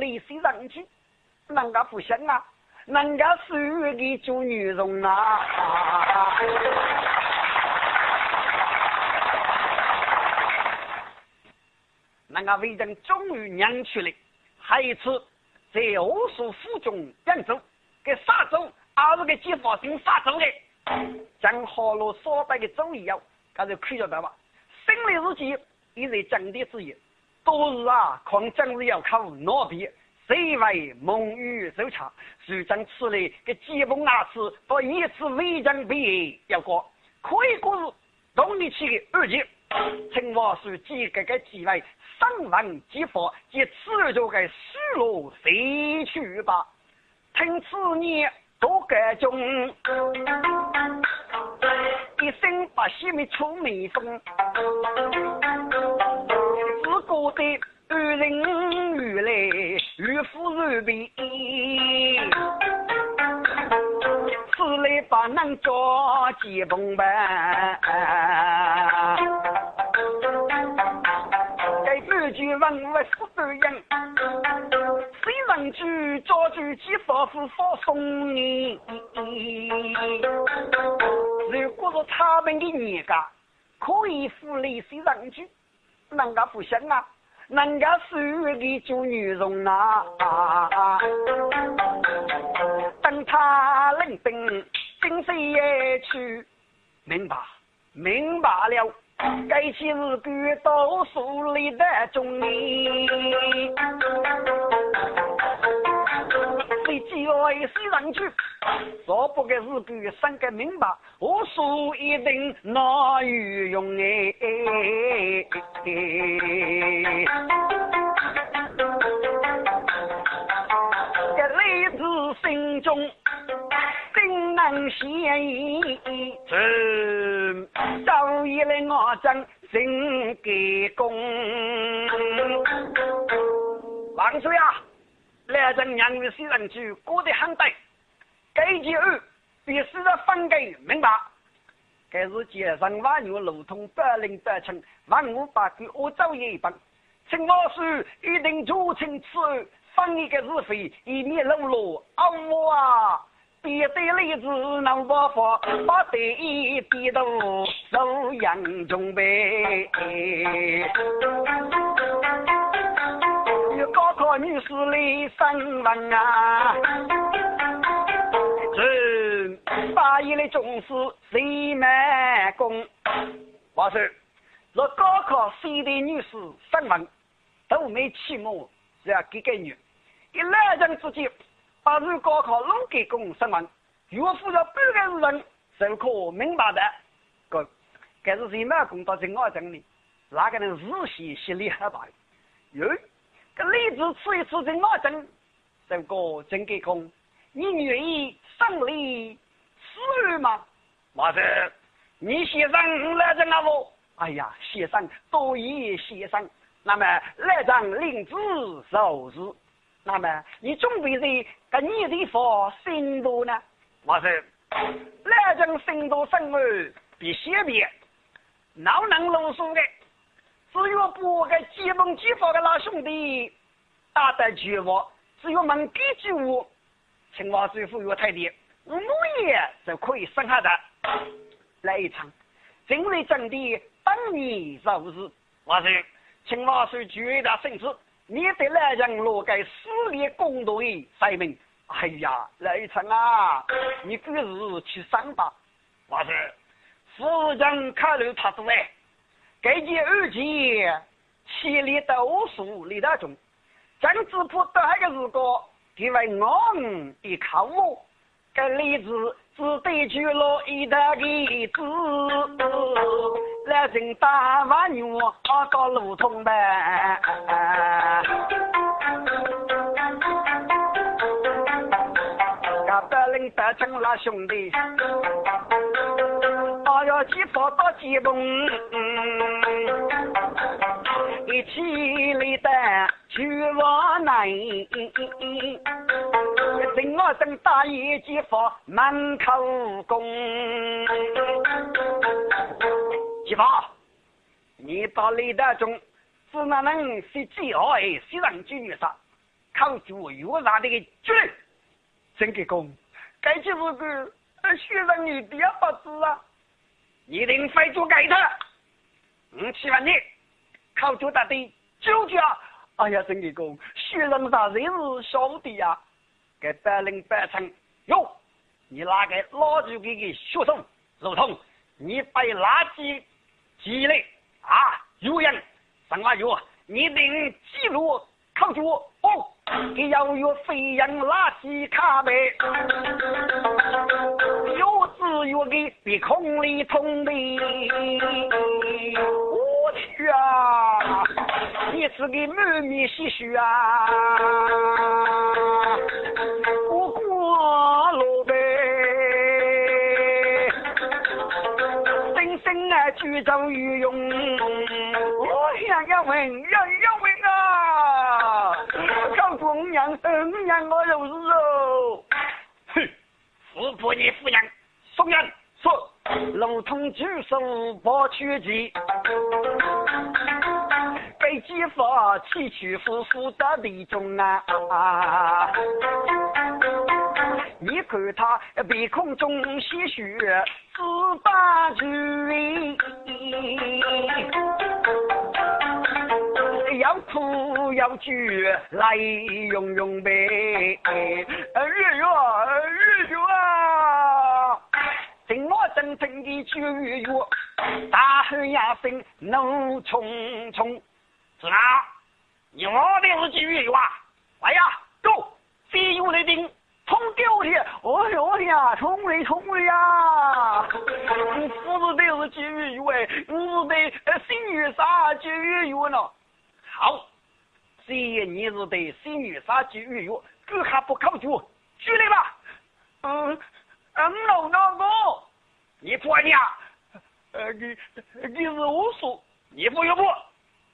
里西上去，人家不行啊，人家是的做女人啊。人家为人终于娘去了，还一次在欧数府中扬州，给杀州，二十个解放军杀州的，将河路所带的州一样，他就看着的吧。胜利日记也在降低之意，多日啊，况将日要靠哪边？谁为蒙语收场？谁将此类给疾风拿次，不一次围将毕业要过，可以过日动力起的二级，请我是几个个机会。上王即佛，即此就该死路飞去吧。听此言，多个中，一生把西门出眉峰，自觉得二人如来如虎如皮，此来把能捉鸡崩吧。句问我是不人，谁人句造句几发是发送你？如果是他们的年家可以扶雷谁人句，人家不行啊，人家是的做女人啊。等他领兵，兵谁也去，明白，明白了。该起是个读书里的中医，谁教谁上去，说不该是个三个明白，我书一定拿有用哎。这雷子心中。怎能显意，是早已来我将心给功。王叔呀，来阵娘与西人去，过得很对。该节二必须要分给该是街上万牛路通，百灵百称，万物百鬼，我走一本。请我叔一定做清此分一个是非，以免漏落。啊我啊！别对例子能不发，把对一低头受严重呗。高考女士来审问啊，一的中士谁满功？话说，若高考谁的女士审问都没期末，是要给给女，一来人之间。八日高考弄给公审问，岳父要半个人就可明白的。个，这是谁嘛？公到正我这里，哪个人日习心里害怕？哟，这例子吃一次正我证，这个真给公，你愿意胜利死吗？马子，你先生来着那不？哎呀，先生多谢先生。那么来张领子受字。那么你准备在跟你的方深度呢？我说，来张深度生儿必先别，老能啰嗦的？只有不给基本激发的老兄弟打得绝望，只有问几句话，青蛙水服有太低，五爷就可以生下的。来一场，今日真的等你受日。我说，青蛙水绝大胜子。你得来让落给死立公道的才名。哎呀，来一场啊，你不如去上吧。我说，夫人考虑他多哎，这件二件，千里都数李大中，张子铺得那个如果，因为我的靠我，这例子只得去了一大个字，来人打完牛，啊到路通呗。得成了兄弟，我要去跑到吉隆，一起来的去往南。等我等大爷姐夫门口工，姐夫，你到雷达中只能能是几号？是让军女杀。考主有啥的个绝对。真给公，该就是个学生女第二不知啊，一定非做给他。嗯，七万你考主大队九家，哎呀，真给公，学生啥人是兄弟呀？给百灵百称哟，你拿个老朱给个学生，如同你被垃圾积累啊，有人上啊有，你定记录考主哦，给要有飞扬垃圾卡呗，有字有给鼻孔里通的，去啊，你是个满面唏嘘啊。举重有用，我想要问，要要问啊！考公娘，公娘我就是哦。哼，富婆你富娘，送人说，龙通举手报曲奇，被激发起起伏伏的地中啊！你看他鼻孔中鲜血，四八句，要哭要举来用用呗，月日月，听我真正的句语，大吼呀声怒冲冲，是哪？你我的是句语啊！来呀，走，谁有来听？冲掉的！哎呦呀，冲嘞冲嘞呀！你不是得是金鱼鱼哎，我是得新月杀金鱼鱼呢。好，谁你是得新月杀金鱼鱼，这还不靠住？举来吧。嗯嗯，老大哥，你不你啊？呃，你你是无数，你不有不？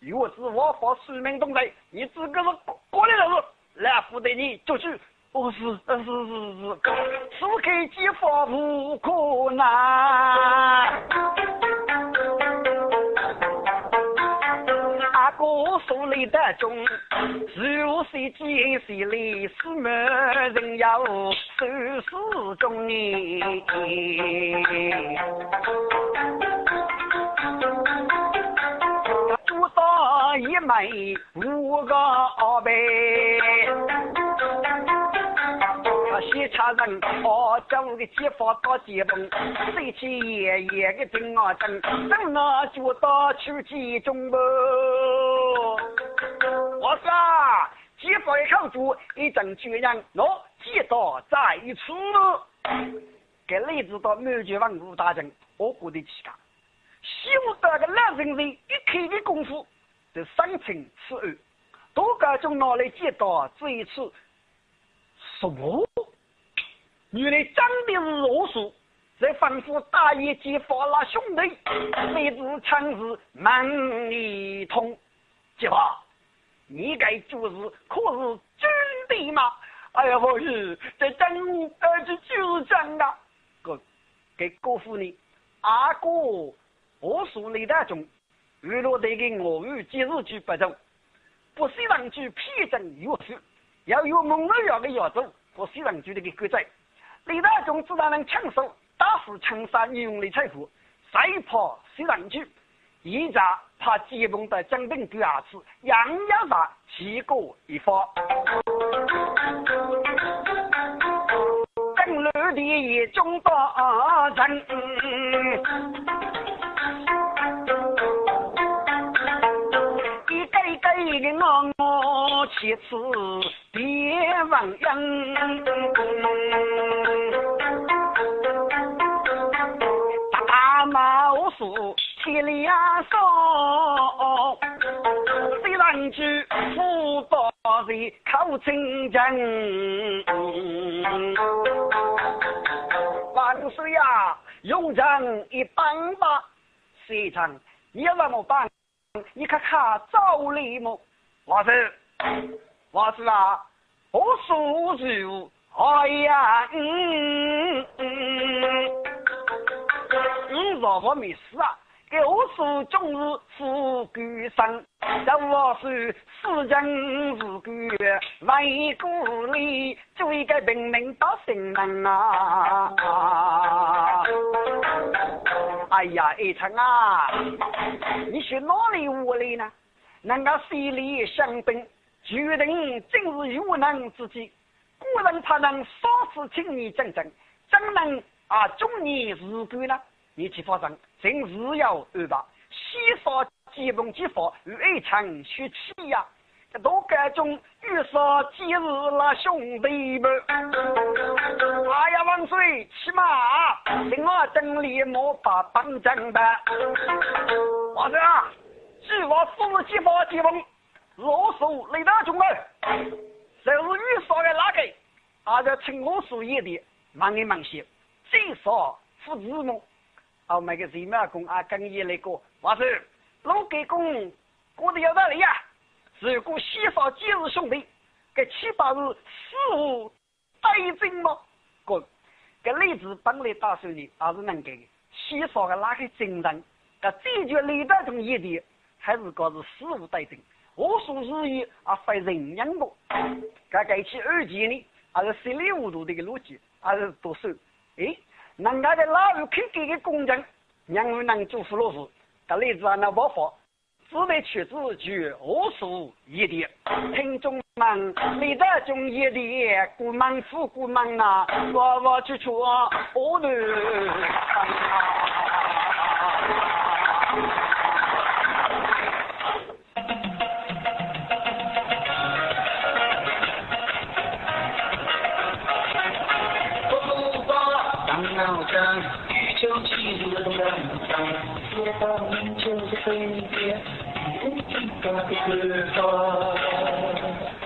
若是我方书名东西，你自个是过来人来负责你就去。我，是，是是是，此刻几发无可奈。手里的中，如是几岁里是没人要手势中呢？多少一枚五个二百。西茶人，哦，将个鸡发到鸡笼，谁去爷爷个听啊真，等那就到去鸡中不？我说，鸡发一口猪，一阵军人，喏，鸡到在此。给例子到满绝王武大人，我过得起噶。修得个男人人一刻的功夫，就生存此案，多个中拿来接到这一次。什么？原来长的是恶术，在吩咐大爷及发了兄弟，谁知枪是门里通。你该就是可是真的吗？哎呀，不是，这真儿子就是真的。哥，给哥夫呢？阿哥，我属你的中，娱乐队的俄语节日剧不中，不是让去批准有事。要有蒙尔要的要走，和西藏局的个规则。李大忠自然能枪手，打死枪杀女用的财富，谁怕西藏局？一家怕吉蒙的将兵第二次，样样杀，七个一发。登陆的中大阵，一个一个的我我其次。别忘恩，大大毛树贴两双，虽然去福报人靠清真。万岁呀，用人一帮吧，谁唱？你要让我帮，你看看赵立么？我是。我是啊，我叔叔，哎呀，嗯嗯，嗯，若我没事啊，给我叔终日富贵生。这我是四将如故，为故里做一个平民百姓人啊！哎呀，一成啊，你去哪里屋里呢？人家心里相兵，决定正是有能之计，古人才能少次请你整整，怎能啊中你如故呢？你去发生，今日要安排，西少。基本几法与一场血气呀，这都各种遇上今日那兄弟们。哎呀，王水骑马，请我整理莫把帮正的。王水啊，计划四几法基本，老手雷达中儿，就是遇上的那个，啊，这请我所言的忙里忙些，最少负字幕。啊，每个人民公啊，跟爷那个王水。老给公过得有道理呀！如果西少今日兄弟，这七八日事无对证吗？哥，这例子本来打算的还是能给西少的哪个精神？这解决李德中一点，还是告是事无对证。我说日语啊，非人样的。这改起二级呢，还是稀里糊涂的个逻辑，还是多手。哎，人家的老有肯给个工程，让我能做葫芦丝。这里子啊，那不法，只得取自据何数一点。听众们，李德中一点，古门富古门呐，我我去出我的。就记住了南方，解放就是飞碟，一个一个的歌唱。